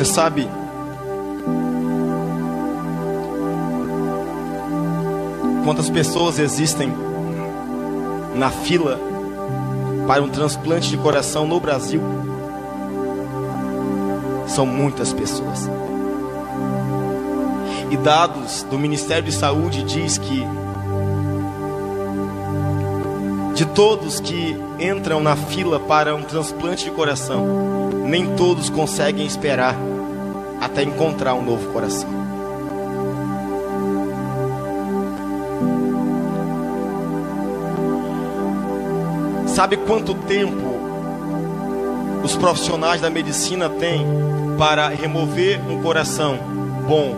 Você sabe quantas pessoas existem na fila para um transplante de coração no Brasil? São muitas pessoas. E dados do Ministério de Saúde diz que de todos que entram na fila para um transplante de coração, nem todos conseguem esperar até encontrar um novo coração. Sabe quanto tempo os profissionais da medicina têm para remover um coração bom,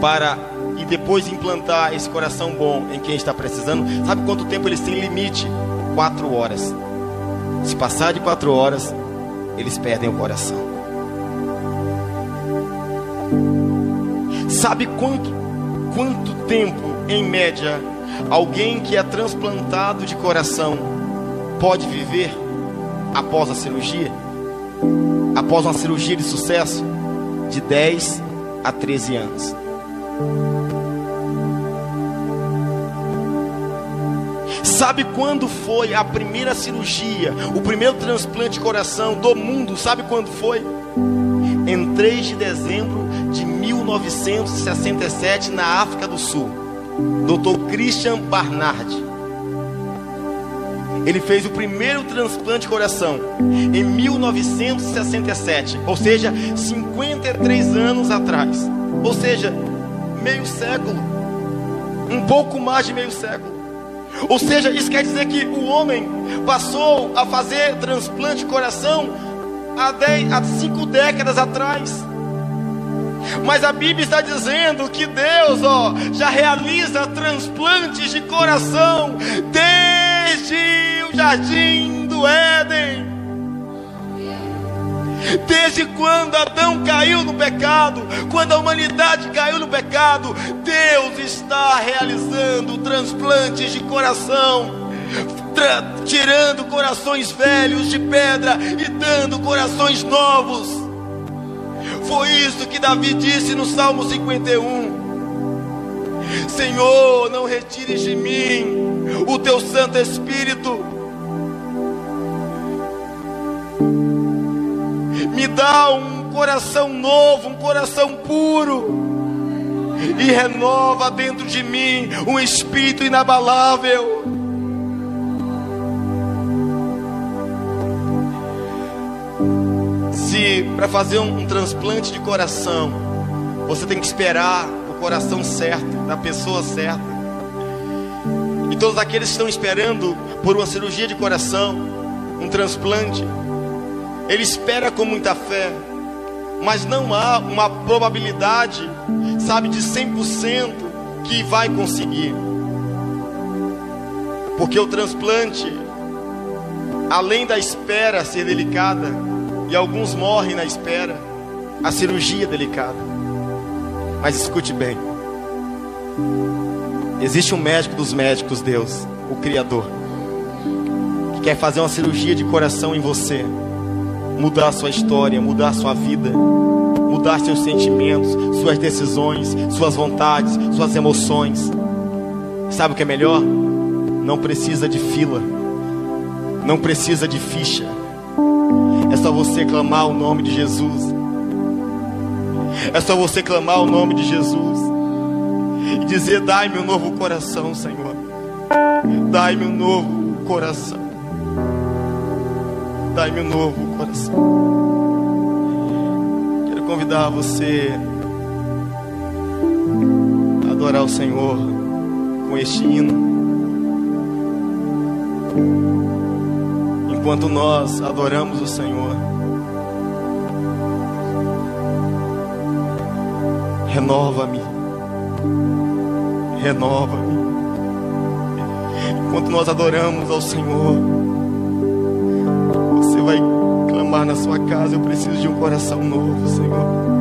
para e depois implantar esse coração bom em quem está precisando? Sabe quanto tempo eles têm limite? Quatro horas. Se passar de quatro horas, eles perdem o coração. Sabe quanto, quanto tempo, em média, alguém que é transplantado de coração pode viver após a cirurgia? Após uma cirurgia de sucesso? De 10 a 13 anos. Sabe quando foi a primeira cirurgia, o primeiro transplante de coração do mundo? Sabe quando foi? Em 3 de dezembro de 1967, na África do Sul. Dr. Christian Barnard. Ele fez o primeiro transplante de coração em 1967, ou seja, 53 anos atrás. Ou seja, meio século. Um pouco mais de meio século. Ou seja, isso quer dizer que o homem passou a fazer transplante de coração há, dez, há cinco décadas atrás. Mas a Bíblia está dizendo que Deus ó, já realiza transplantes de coração desde o jardim do Éden. Desde quando Adão caiu no pecado, quando a humanidade caiu no pecado, Deus está realizando transplantes de coração, tirando corações velhos de pedra e dando corações novos. Foi isso que Davi disse no Salmo 51. Senhor, não retires de mim o teu Santo Espírito me dá um coração novo, um coração puro, e renova dentro de mim um espírito inabalável. Se para fazer um, um transplante de coração, você tem que esperar o coração certo, da pessoa certa. E todos aqueles que estão esperando por uma cirurgia de coração, um transplante, ele espera com muita fé, mas não há uma probabilidade, sabe, de 100% que vai conseguir. Porque o transplante, além da espera ser delicada, e alguns morrem na espera, a cirurgia é delicada. Mas escute bem: existe um médico dos médicos, Deus, o Criador, que quer fazer uma cirurgia de coração em você mudar sua história, mudar sua vida, mudar seus sentimentos, suas decisões, suas vontades, suas emoções. Sabe o que é melhor? Não precisa de fila, não precisa de ficha. É só você clamar o nome de Jesus. É só você clamar o nome de Jesus e dizer: Dai-me um novo coração, Senhor. Dai-me um novo coração. Dai-me um novo coração. Quero convidar você a adorar o Senhor com este hino. Enquanto nós adoramos o Senhor, renova-me, renova-me. Enquanto nós adoramos ao Senhor, clamar na sua casa: Eu preciso de um coração novo, Senhor.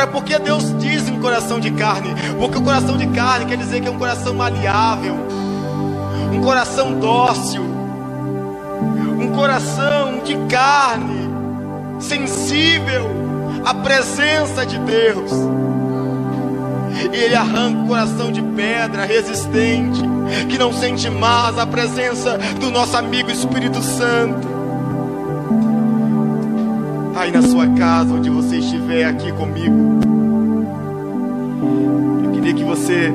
Agora, por que Deus diz um coração de carne? Porque o coração de carne quer dizer que é um coração maleável, um coração dócil, um coração de carne, sensível à presença de Deus. E ele arranca o coração de pedra resistente, que não sente mais a presença do nosso amigo Espírito Santo. Aí na sua casa, onde você estiver aqui comigo, eu queria que você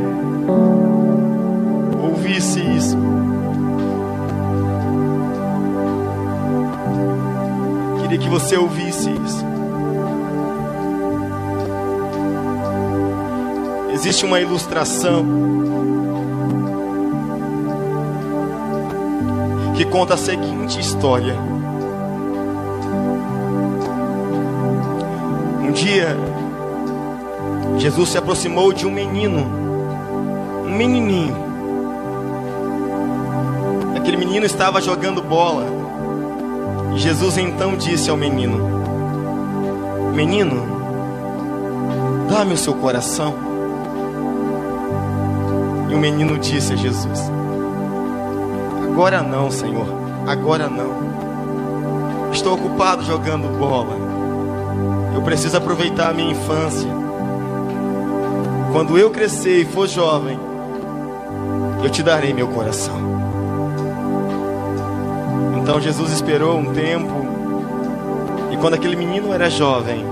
ouvisse isso. Queria que você ouvisse isso. Existe uma ilustração que conta a seguinte história. Dia, Jesus se aproximou de um menino, um menininho. Aquele menino estava jogando bola. E Jesus então disse ao menino: Menino, dá-me o seu coração. E o menino disse a Jesus: Agora não, Senhor, agora não. Estou ocupado jogando bola. Eu preciso aproveitar a minha infância. Quando eu crescer e for jovem, eu te darei meu coração. Então Jesus esperou um tempo, e quando aquele menino era jovem,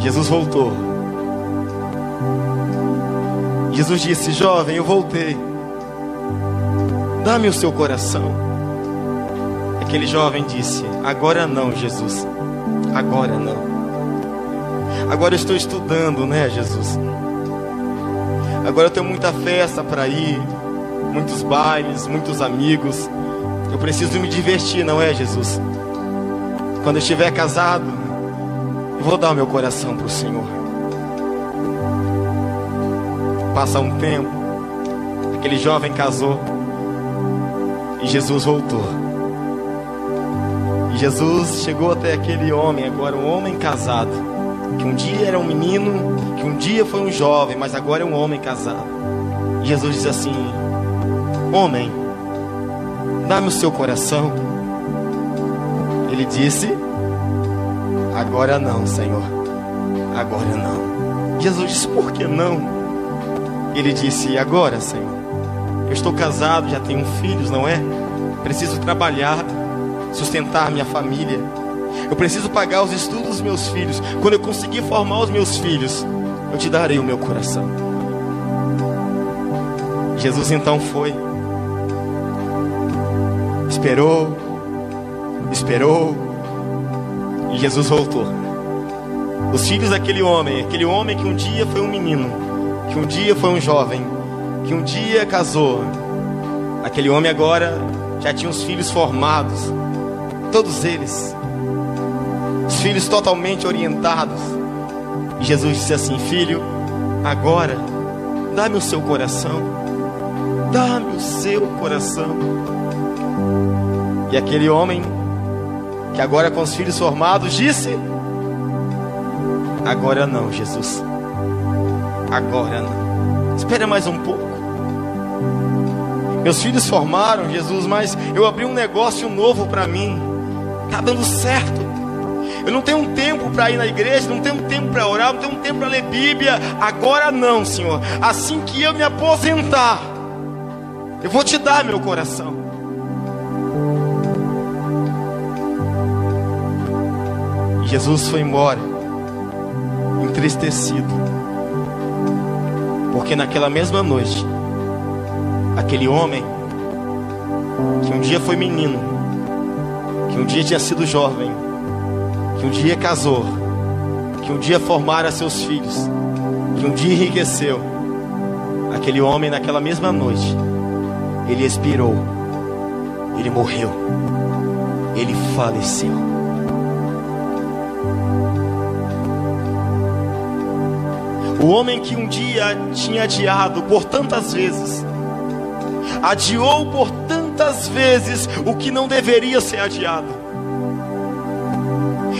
Jesus voltou. Jesus disse: Jovem, eu voltei. Dá-me o seu coração. Aquele jovem disse: Agora não, Jesus. Agora não. Agora eu estou estudando, né, Jesus? Agora eu tenho muita festa para ir, muitos bailes, muitos amigos. Eu preciso me divertir, não é, Jesus? Quando eu estiver casado, eu vou dar o meu coração para o Senhor. Passa um tempo, aquele jovem casou e Jesus voltou. E Jesus chegou até aquele homem, agora um homem casado, que um dia era um menino, que um dia foi um jovem, mas agora é um homem casado. E Jesus diz assim: Homem, dá-me o seu coração. Ele disse: Agora não, Senhor. Agora não. Jesus disse: Por que não? Ele disse: Agora, Senhor. Eu estou casado, já tenho filhos, não é? Preciso trabalhar, sustentar minha família. Eu preciso pagar os estudos dos meus filhos. Quando eu conseguir formar os meus filhos, eu te darei o meu coração. Jesus então foi. Esperou, esperou, e Jesus voltou. Os filhos daquele homem, aquele homem que um dia foi um menino, que um dia foi um jovem, que um dia casou. Aquele homem agora já tinha os filhos formados. todos eles. Os filhos totalmente orientados. E Jesus disse assim: Filho, agora dá-me o seu coração. Dá-me o seu coração. E aquele homem, que agora com os filhos formados, disse: Agora não, Jesus. Agora não. Espera mais um pouco. Meus filhos formaram, Jesus, mas eu abri um negócio novo para mim. Tá dando certo. Eu não tenho um tempo para ir na igreja, não tenho um tempo para orar, não tenho um tempo para ler Bíblia. Agora não, Senhor. Assim que eu me aposentar, eu vou te dar meu coração. E Jesus foi embora, entristecido, porque naquela mesma noite aquele homem que um dia foi menino, que um dia tinha sido jovem, que um dia casou, que um dia formara seus filhos, que um dia enriqueceu. Aquele homem, naquela mesma noite, ele expirou, ele morreu, ele faleceu. O homem que um dia tinha adiado por tantas vezes adiou por tantas vezes o que não deveria ser adiado.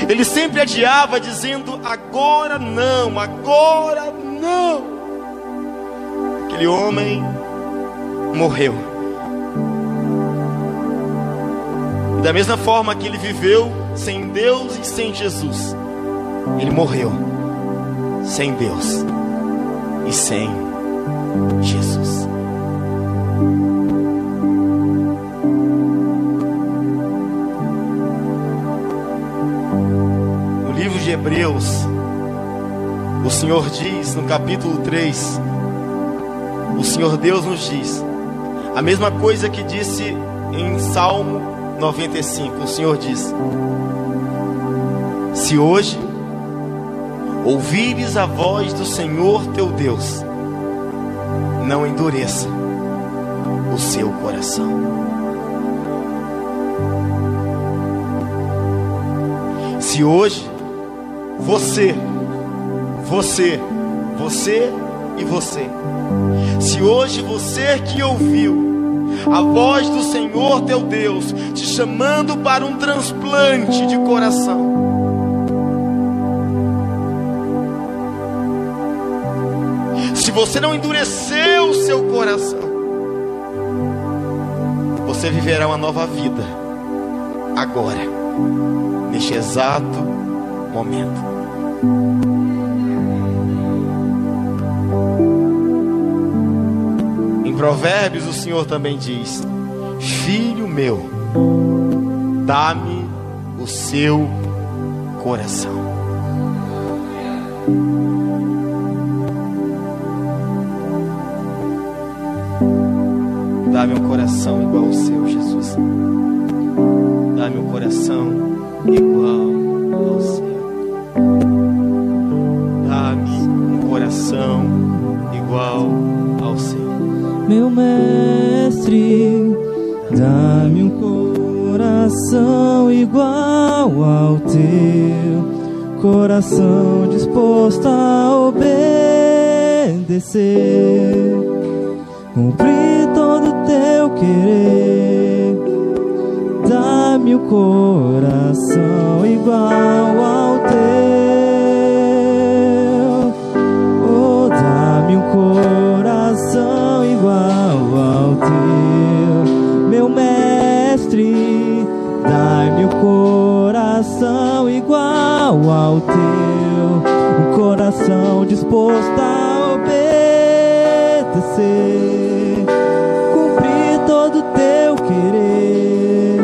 Ele sempre adiava, dizendo: agora não, agora não. Aquele homem morreu. E da mesma forma que ele viveu sem Deus e sem Jesus, ele morreu sem Deus e sem Jesus. Hebreus, o Senhor diz no capítulo 3, o Senhor Deus nos diz, a mesma coisa que disse em Salmo 95, o Senhor diz: Se hoje ouvires a voz do Senhor teu Deus, não endureça o seu coração. Se hoje você, você, você e você. Se hoje você que ouviu a voz do Senhor teu Deus te chamando para um transplante de coração, se você não endureceu o seu coração, você viverá uma nova vida agora, neste exato momento. Em Provérbios o Senhor também diz: Filho meu, dá-me o seu coração. Dá-me um coração igual ao seu, Jesus. Dá-me um coração igual ao seu. Igual ao seu. Meu mestre, dá-me um coração igual ao teu, coração disposto a obedecer, cumprir todo teu querer. Dá-me o coração igual ao teu ao teu, um coração disposto a obedecer, cumprir todo o teu querer.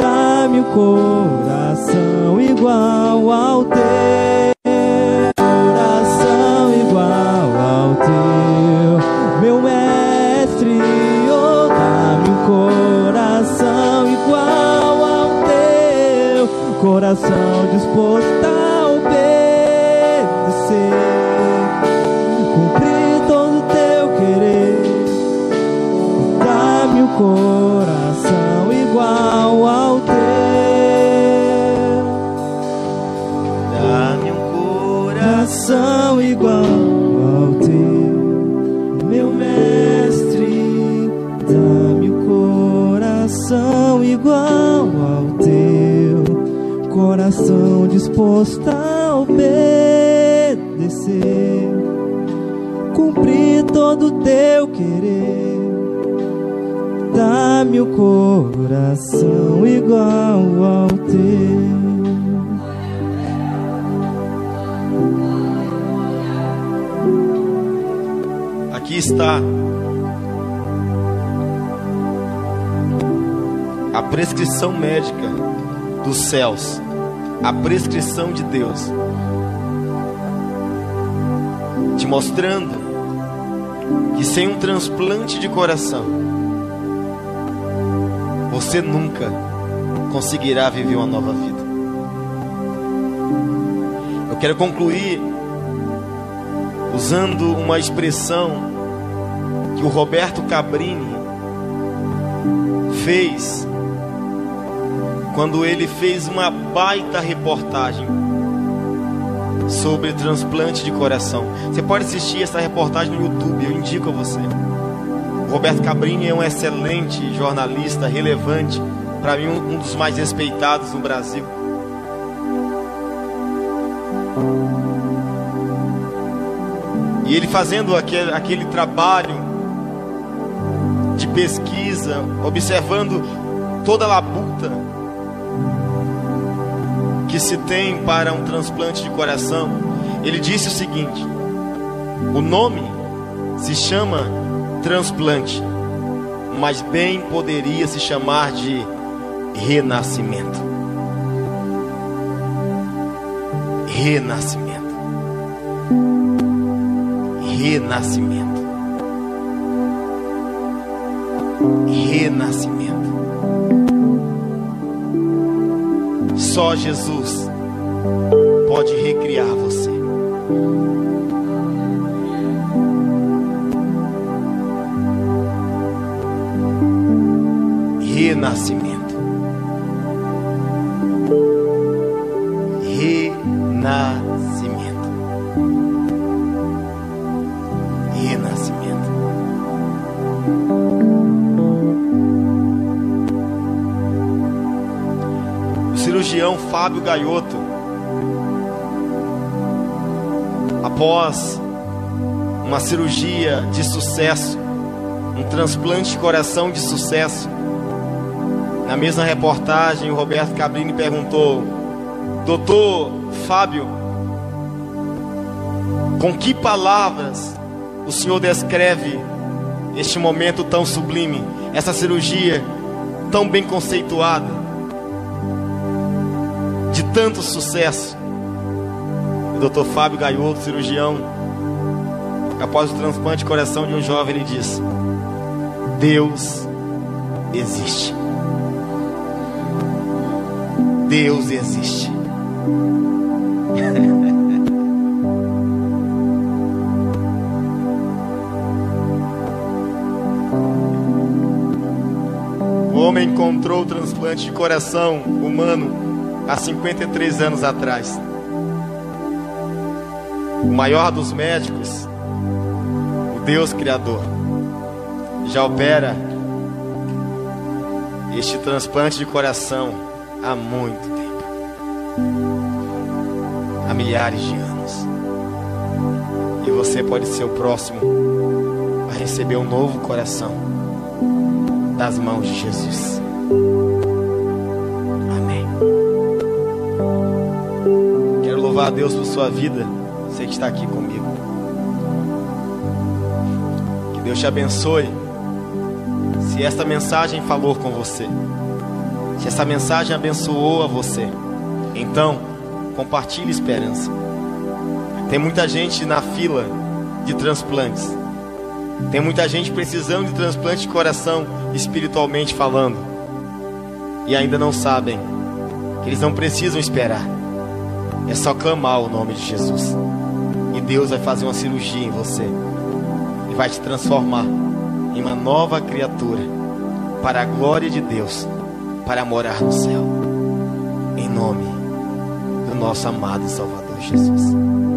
Dá-me o coração igual ao teu. Coração disposto a obedecer, cumprir todo o teu querer. Dá-me o coração igual ao teu. Aqui está a prescrição médica dos céus, a prescrição de Deus, te mostrando que sem um transplante de coração, você nunca conseguirá viver uma nova vida. Eu quero concluir usando uma expressão que o Roberto Cabrini fez quando ele fez uma baita reportagem sobre transplante de coração. Você pode assistir essa reportagem no YouTube, eu indico a você. Roberto Cabrini é um excelente jornalista, relevante, para mim um dos mais respeitados no Brasil. E ele fazendo aquele, aquele trabalho pesquisa, observando toda a labuta que se tem para um transplante de coração, ele disse o seguinte: o nome se chama transplante, mas bem poderia se chamar de renascimento. Renascimento. Renascimento. renascimento. Só Jesus pode recriar você. Renascimento. Fábio Gaioto, após uma cirurgia de sucesso, um transplante de coração de sucesso, na mesma reportagem, o Roberto Cabrini perguntou: Doutor Fábio, com que palavras o senhor descreve este momento tão sublime, essa cirurgia tão bem conceituada? Tanto sucesso. O Dr. Fábio Gaiolo, cirurgião, após o transplante de coração de um jovem, ele disse: Deus existe. Deus existe. o homem encontrou o transplante de coração humano há 53 anos atrás. O maior dos médicos, o Deus Criador, já opera este transplante de coração há muito tempo há milhares de anos. E você pode ser o próximo a receber um novo coração das mãos de Jesus. Louvar a Deus por sua vida. Você que está aqui comigo. Que Deus te abençoe. Se esta mensagem falou com você, se essa mensagem abençoou a você, então compartilhe esperança. Tem muita gente na fila de transplantes. Tem muita gente precisando de transplante de coração, espiritualmente falando. E ainda não sabem que eles não precisam esperar é só clamar o nome de Jesus. E Deus vai fazer uma cirurgia em você. E vai te transformar em uma nova criatura. Para a glória de Deus. Para morar no céu. Em nome do nosso amado Salvador Jesus.